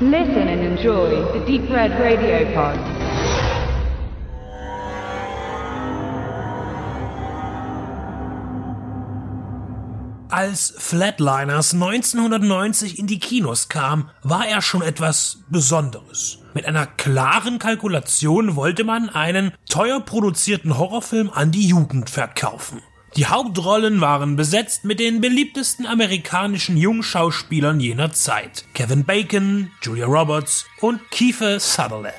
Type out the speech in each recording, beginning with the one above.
Listen and enjoy the Deep Red Radio Pod. Als Flatliners 1990 in die Kinos kam, war er schon etwas Besonderes. Mit einer klaren Kalkulation wollte man einen teuer produzierten Horrorfilm an die Jugend verkaufen. Die Hauptrollen waren besetzt mit den beliebtesten amerikanischen Jungschauspielern jener Zeit. Kevin Bacon, Julia Roberts und Kiefer Sutherland.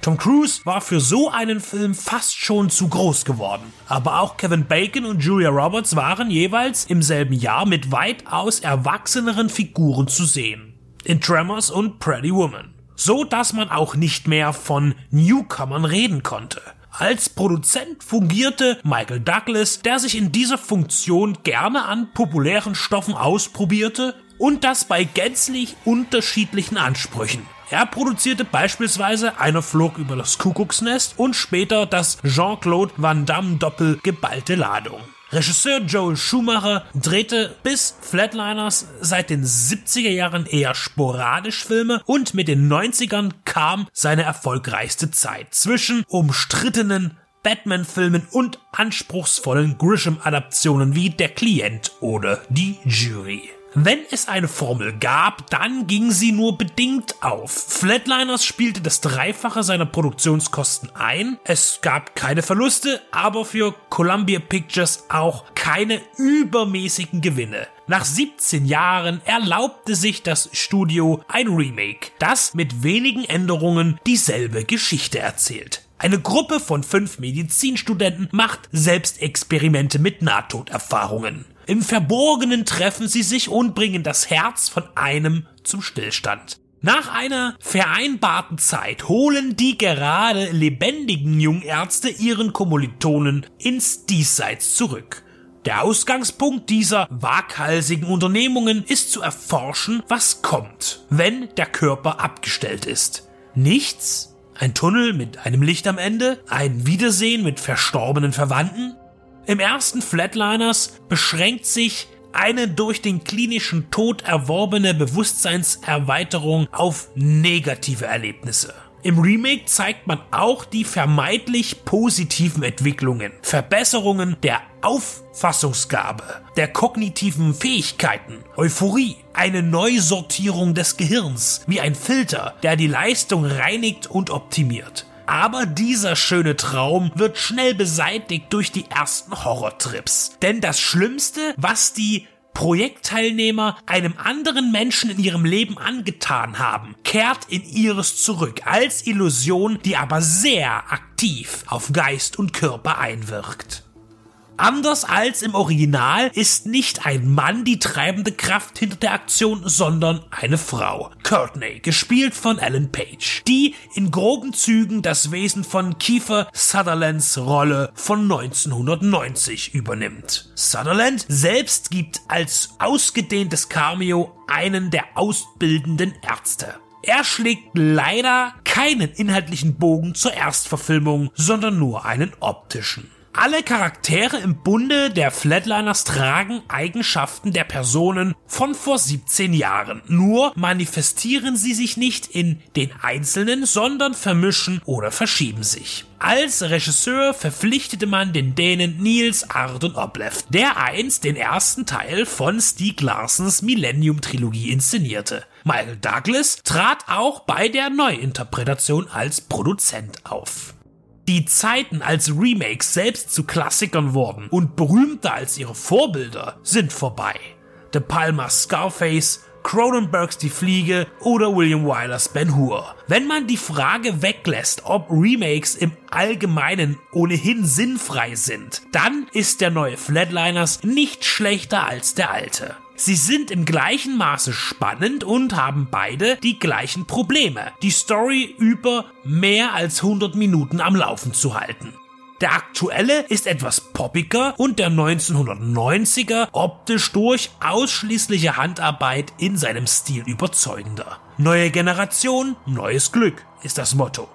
Tom Cruise war für so einen Film fast schon zu groß geworden. Aber auch Kevin Bacon und Julia Roberts waren jeweils im selben Jahr mit weitaus erwachseneren Figuren zu sehen. In Tremors und Pretty Woman. So dass man auch nicht mehr von Newcomern reden konnte. Als Produzent fungierte Michael Douglas, der sich in dieser Funktion gerne an populären Stoffen ausprobierte und das bei gänzlich unterschiedlichen Ansprüchen. Er produzierte beispielsweise Einer flog über das Kuckucksnest und später das Jean-Claude Van Damme Doppel geballte Ladung. Regisseur Joel Schumacher drehte bis Flatliners seit den 70er Jahren eher sporadisch Filme und mit den 90ern kam seine erfolgreichste Zeit zwischen umstrittenen Batman-Filmen und anspruchsvollen Grisham-Adaptionen wie Der Klient oder Die Jury. Wenn es eine Formel gab, dann ging sie nur bedingt auf. Flatliners spielte das Dreifache seiner Produktionskosten ein. Es gab keine Verluste, aber für Columbia Pictures auch keine übermäßigen Gewinne. Nach 17 Jahren erlaubte sich das Studio ein Remake, das mit wenigen Änderungen dieselbe Geschichte erzählt. Eine Gruppe von fünf Medizinstudenten macht Selbstexperimente mit Nahtoderfahrungen. Im Verborgenen treffen sie sich und bringen das Herz von einem zum Stillstand. Nach einer vereinbarten Zeit holen die gerade lebendigen Jungärzte ihren Kommilitonen ins Diesseits zurück. Der Ausgangspunkt dieser waghalsigen Unternehmungen ist zu erforschen, was kommt, wenn der Körper abgestellt ist. Nichts? Ein Tunnel mit einem Licht am Ende? Ein Wiedersehen mit verstorbenen Verwandten? Im ersten Flatliners beschränkt sich eine durch den klinischen Tod erworbene Bewusstseinserweiterung auf negative Erlebnisse. Im Remake zeigt man auch die vermeintlich positiven Entwicklungen, Verbesserungen der Auffassungsgabe, der kognitiven Fähigkeiten, Euphorie, eine Neusortierung des Gehirns, wie ein Filter, der die Leistung reinigt und optimiert. Aber dieser schöne Traum wird schnell beseitigt durch die ersten Horrortrips. Denn das Schlimmste, was die Projektteilnehmer einem anderen Menschen in ihrem Leben angetan haben, kehrt in ihres zurück als Illusion, die aber sehr aktiv auf Geist und Körper einwirkt. Anders als im Original ist nicht ein Mann die treibende Kraft hinter der Aktion, sondern eine Frau. Courtney, gespielt von Ellen Page, die in groben Zügen das Wesen von Kiefer Sutherlands Rolle von 1990 übernimmt. Sutherland selbst gibt als ausgedehntes Cameo einen der ausbildenden Ärzte. Er schlägt leider keinen inhaltlichen Bogen zur Erstverfilmung, sondern nur einen optischen. Alle Charaktere im Bunde der Flatliners tragen Eigenschaften der Personen von vor 17 Jahren. Nur manifestieren sie sich nicht in den Einzelnen, sondern vermischen oder verschieben sich. Als Regisseur verpflichtete man den Dänen Niels Arden Oblev, der einst den ersten Teil von Stieg Larsens Millennium-Trilogie inszenierte. Michael Douglas trat auch bei der Neuinterpretation als Produzent auf. Die Zeiten, als Remakes selbst zu Klassikern wurden und berühmter als ihre Vorbilder, sind vorbei. De Palmas Scarface, Cronenbergs Die Fliege oder William Wylers Ben Hur. Wenn man die Frage weglässt, ob Remakes im Allgemeinen ohnehin sinnfrei sind, dann ist der neue Flatliners nicht schlechter als der alte. Sie sind im gleichen Maße spannend und haben beide die gleichen Probleme, die Story über mehr als 100 Minuten am Laufen zu halten. Der aktuelle ist etwas poppiger und der 1990er optisch durch ausschließliche Handarbeit in seinem Stil überzeugender. Neue Generation, neues Glück ist das Motto.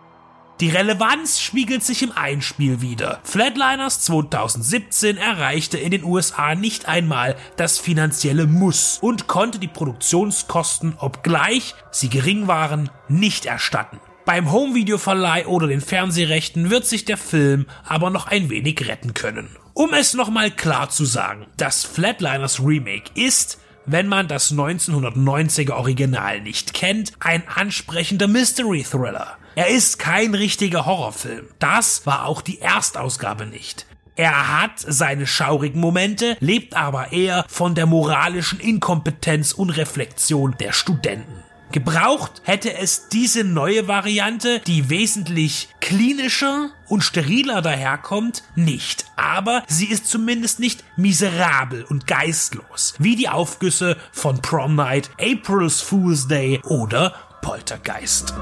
Die Relevanz spiegelt sich im Einspiel wieder. Flatliners 2017 erreichte in den USA nicht einmal das finanzielle Muss und konnte die Produktionskosten, obgleich sie gering waren, nicht erstatten. Beim Homevideo-Verleih oder den Fernsehrechten wird sich der Film aber noch ein wenig retten können. Um es nochmal klar zu sagen, das Flatliners Remake ist wenn man das 1990er Original nicht kennt, ein ansprechender Mystery Thriller. Er ist kein richtiger Horrorfilm. Das war auch die Erstausgabe nicht. Er hat seine schaurigen Momente, lebt aber eher von der moralischen Inkompetenz und Reflexion der Studenten. Gebraucht hätte es diese neue Variante, die wesentlich klinischer und steriler daherkommt, nicht. Aber sie ist zumindest nicht miserabel und geistlos, wie die Aufgüsse von Prom Night, April's Fool's Day oder Poltergeist.